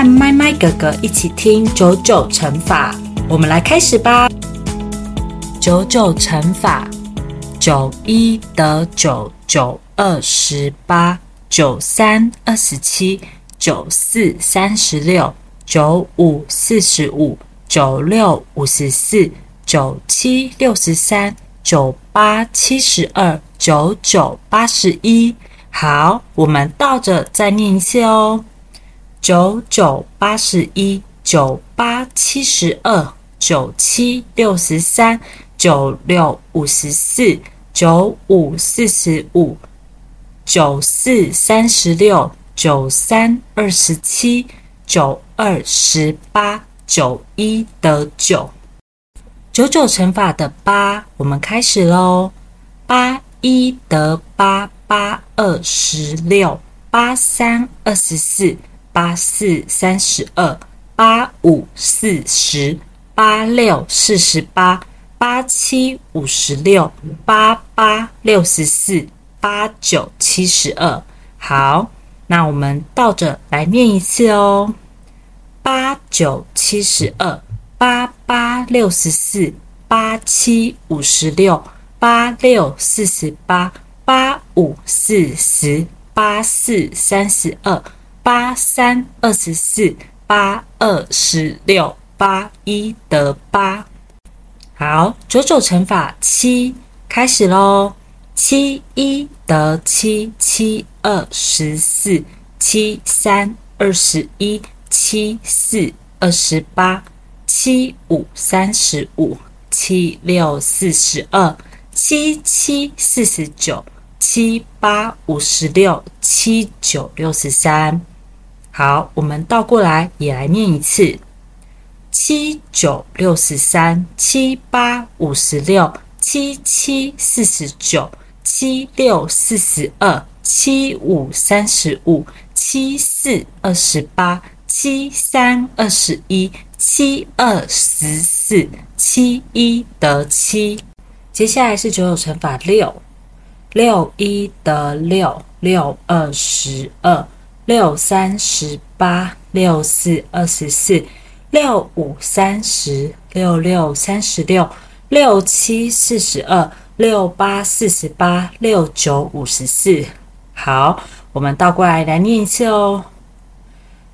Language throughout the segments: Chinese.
和麦麦哥哥一起听九九乘法。我们来开始吧。九九乘法：九一得九，九二十八，九三二十七，九四三十六，九五四十五，九六五十四，九七六十三，九八七十二，九九八十一。好，我们倒着再念一次哦。九九八十一，九八七十二，九七六十三。九六五十四，九五四十五，九四三十六，九三二十七，九二十八，九一得九。九九乘法的八，我们开始喽。八一得八，八二十六，八三二十四，八四三十二，八五四十，八六四十八。八七五十六，八八六十四，八九七十二。好，那我们倒着来念一次哦。八九七十二，八八六十四，八七五十六，八六四十八，八五四十，八四三十二，八三二十四，八二十六，八一得八。好，九九乘法七开始喽。七一得七，七二十四，七三二十一，七四二十八，七五三十五，七六四十二，七七四十九，七八五十六，七九六十三。好，我们倒过来也来念一次。七九六十三，七八五十六，七七四十九，七六四十二，七五三十五，七四二十八，七三二十一，七二十四，七一得七。接下来是九九乘法六，六一得六，六二十二，六三十八，六四二十四。六五三十六六三十六六七四十二六八四十八六九五十四。好，我们倒过来来念一次哦。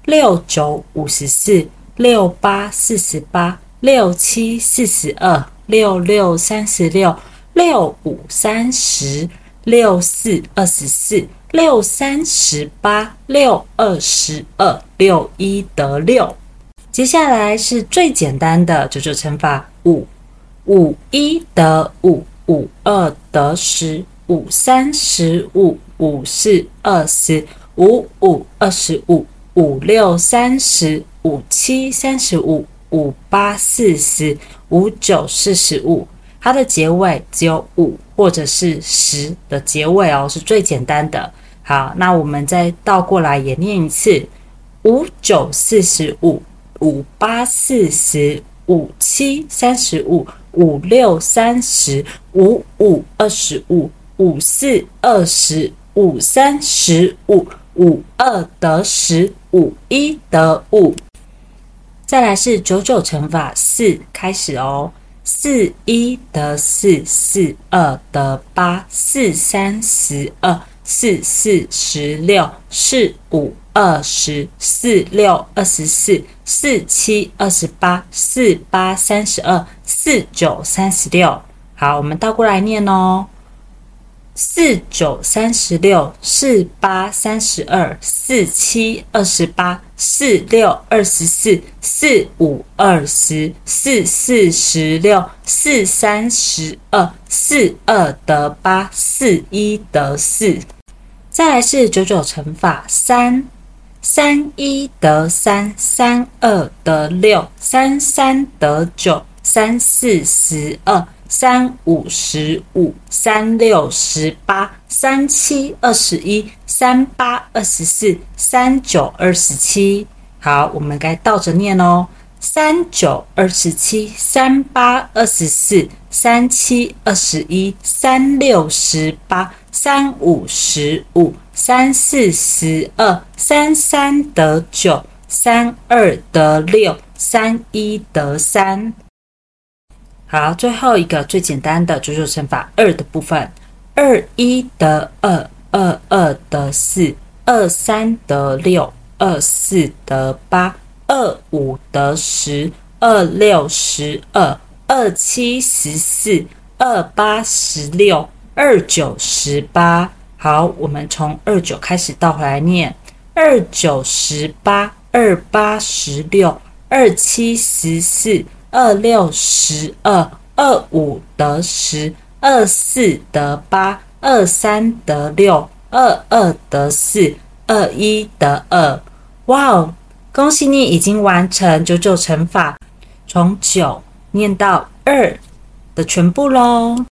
六九五十四六八四十八六七四十二六六三十六六五三十六四二十四六三十八六二十二六一得六。接下来是最简单的九九乘法：五五一得五，五二得十，五三十五，五四二十，五五二十五，五六三十，五七三十五，五八四十，五九四十五。它的结尾只有五或者是十的结尾哦，是最简单的。好，那我们再倒过来也念一次：五九四十五。五八四十五七三十五五六三十五五二十五五四二十五三十五五二得十五一得五。再来是九九乘法四开始哦，四一得四四二得八四三十二四四十六四五。二十四六二十四，四七二十八，四八三十二，四九三十六。好，我们倒过来念哦。四九三十六，四八三十二，四七二十八，四六二十四，四五二十，四四十六，四三十二，四二得八，四一得四。再来是九九乘法三。三一得三，三二得六，三三得九，三四十二，三五十五，三六十八，三七二十一，三八二十四，三九二十七。好，我们该倒着念哦。三九二十七，三八二十四，三七二十一，三六十八，三五十五。三四十二，三三得九，三二得六，三一得三。好，最后一个最简单的九九乘法二的部分，二一得二，二二得四，二三得六，二四得八，二五得十，二六十二，二七十四，二八十六，二九十八。好，我们从二九开始倒回来念：二九十八，二八十六，二七十四。二六十二，二五得十，二四得八，二三得六，二二得四，二一得二。哇哦！恭喜你已经完成九九乘法，从九念到二的全部喽。